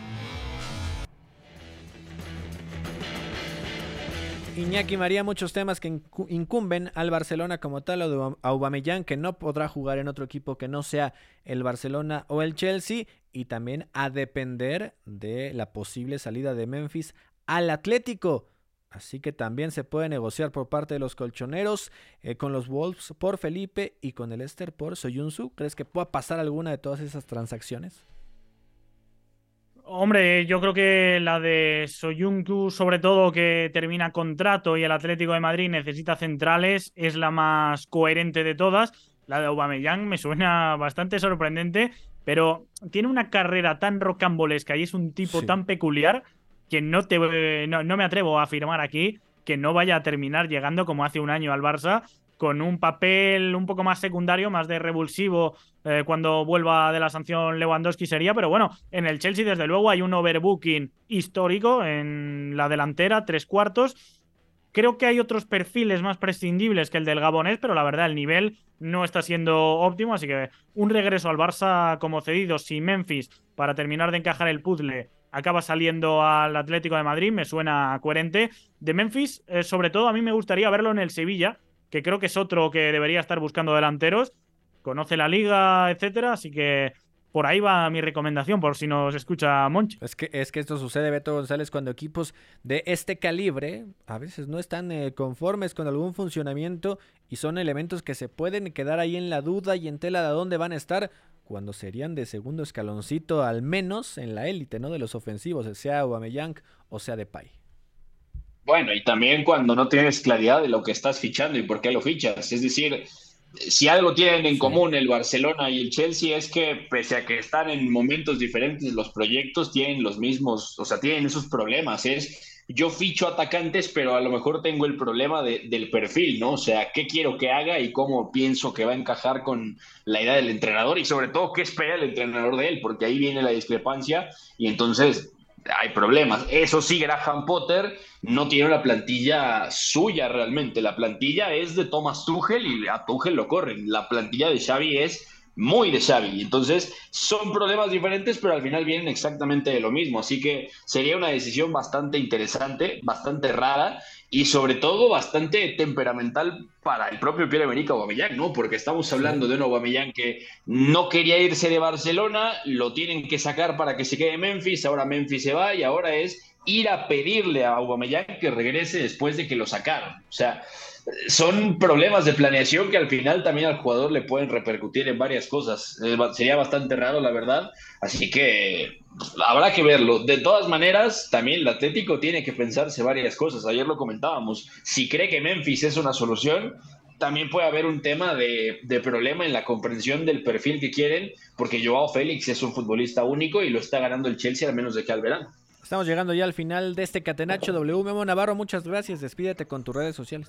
Iñaki María, muchos temas que incumben al Barcelona como tal, o de Aubameyang, que no podrá jugar en otro equipo que no sea el Barcelona o el Chelsea, y también a depender de la posible salida de Memphis al Atlético. Así que también se puede negociar por parte de los colchoneros eh, con los Wolves por Felipe y con el Esther por Soyunsu. ¿Crees que pueda pasar alguna de todas esas transacciones? Hombre, yo creo que la de Soyuncu, sobre todo que termina contrato y el Atlético de Madrid necesita centrales, es la más coherente de todas. La de Aubameyang me suena bastante sorprendente, pero tiene una carrera tan rocambolesca y es un tipo tan peculiar que no, te, no, no me atrevo a afirmar aquí que no vaya a terminar llegando como hace un año al Barça con un papel un poco más secundario, más de revulsivo eh, cuando vuelva de la sanción Lewandowski sería, pero bueno, en el Chelsea desde luego hay un overbooking histórico en la delantera, tres cuartos. Creo que hay otros perfiles más prescindibles que el del gabonés, pero la verdad el nivel no está siendo óptimo, así que un regreso al Barça como cedido si Memphis para terminar de encajar el puzzle acaba saliendo al Atlético de Madrid, me suena coherente. De Memphis, eh, sobre todo a mí me gustaría verlo en el Sevilla, que creo que es otro que debería estar buscando delanteros. Conoce la liga, etcétera, así que por ahí va mi recomendación, por si nos escucha Monchi. Es que, es que esto sucede, Beto González, cuando equipos de este calibre a veces no están eh, conformes con algún funcionamiento y son elementos que se pueden quedar ahí en la duda y en tela de dónde van a estar cuando serían de segundo escaloncito al menos en la élite, ¿no? De los ofensivos, sea Aubameyang o sea Depay. Bueno, y también cuando no tienes claridad de lo que estás fichando y por qué lo fichas. Es decir, si algo tienen en común el Barcelona y el Chelsea es que pese a que están en momentos diferentes los proyectos tienen los mismos, o sea, tienen esos problemas, es yo ficho atacantes, pero a lo mejor tengo el problema del perfil, ¿no? O sea, qué quiero que haga y cómo pienso que va a encajar con la idea del entrenador y sobre todo qué espera el entrenador de él, porque ahí viene la discrepancia y entonces hay problemas. Eso sí, Graham Potter no tiene una plantilla suya realmente. La plantilla es de Thomas Tuchel y a Tuchel lo corren. La plantilla de Xavi es muy de Xavi. Entonces, son problemas diferentes, pero al final vienen exactamente de lo mismo. Así que sería una decisión bastante interesante, bastante rara y sobre todo bastante temperamental para el propio Pierre-Emerick Aubameyang, ¿no? Porque estamos hablando de un Aubameyang que no quería irse de Barcelona, lo tienen que sacar para que se quede en Memphis, ahora Memphis se va y ahora es ir a pedirle a Aubameyang que regrese después de que lo sacaron. O sea, son problemas de planeación que al final también al jugador le pueden repercutir en varias cosas. Sería bastante raro, la verdad. Así que pues, habrá que verlo. De todas maneras, también el Atlético tiene que pensarse varias cosas. Ayer lo comentábamos. Si cree que Memphis es una solución, también puede haber un tema de, de, problema en la comprensión del perfil que quieren, porque Joao Félix es un futbolista único y lo está ganando el Chelsea al menos de que al verano. Estamos llegando ya al final de este Catenacho W. Memo Navarro, muchas gracias. Despídete con tus redes sociales.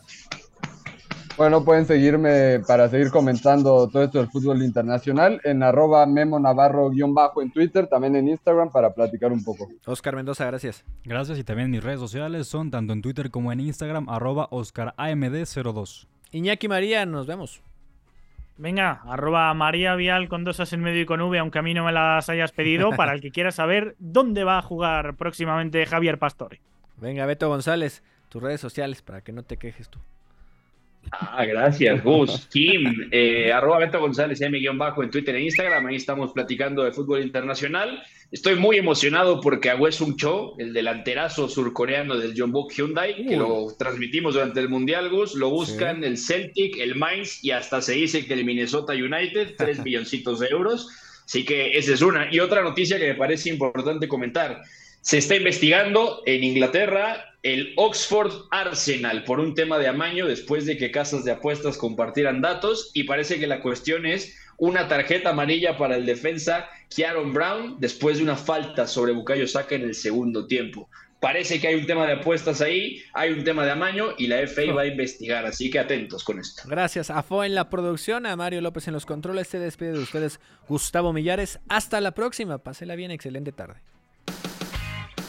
Bueno, pueden seguirme para seguir comentando todo esto del fútbol internacional en arroba Memo Navarro-bajo en Twitter, también en Instagram para platicar un poco. Oscar Mendoza, gracias. Gracias y también mis redes sociales son tanto en Twitter como en Instagram arroba OscarAMD02. Iñaki María, nos vemos. Venga, arroba María Vial con dos as en medio y con V, aunque a mí no me las hayas pedido, para el que quiera saber dónde va a jugar próximamente Javier Pastore. Venga, Beto González, tus redes sociales para que no te quejes tú. Ah, gracias, Gus. Kim, eh, arroba Beto González, M-bajo en Twitter e Instagram. Ahí estamos platicando de fútbol internacional. Estoy muy emocionado porque Agüe Sung Cho, el delanterazo surcoreano del Jeonbuk Hyundai, que lo transmitimos durante el Mundial, Gus, lo buscan el Celtic, el Mainz y hasta se dice que el Minnesota United, tres milloncitos de euros. Así que esa es una. Y otra noticia que me parece importante comentar. Se está investigando en Inglaterra el Oxford Arsenal por un tema de amaño después de que casas de apuestas compartieran datos y parece que la cuestión es una tarjeta amarilla para el defensa Kieron Brown después de una falta sobre Bukayo Saka en el segundo tiempo. Parece que hay un tema de apuestas ahí, hay un tema de amaño y la FA va a investigar, así que atentos con esto. Gracias a FO en la producción, a Mario López en los controles, se despide de ustedes Gustavo Millares. Hasta la próxima, pásela bien, excelente tarde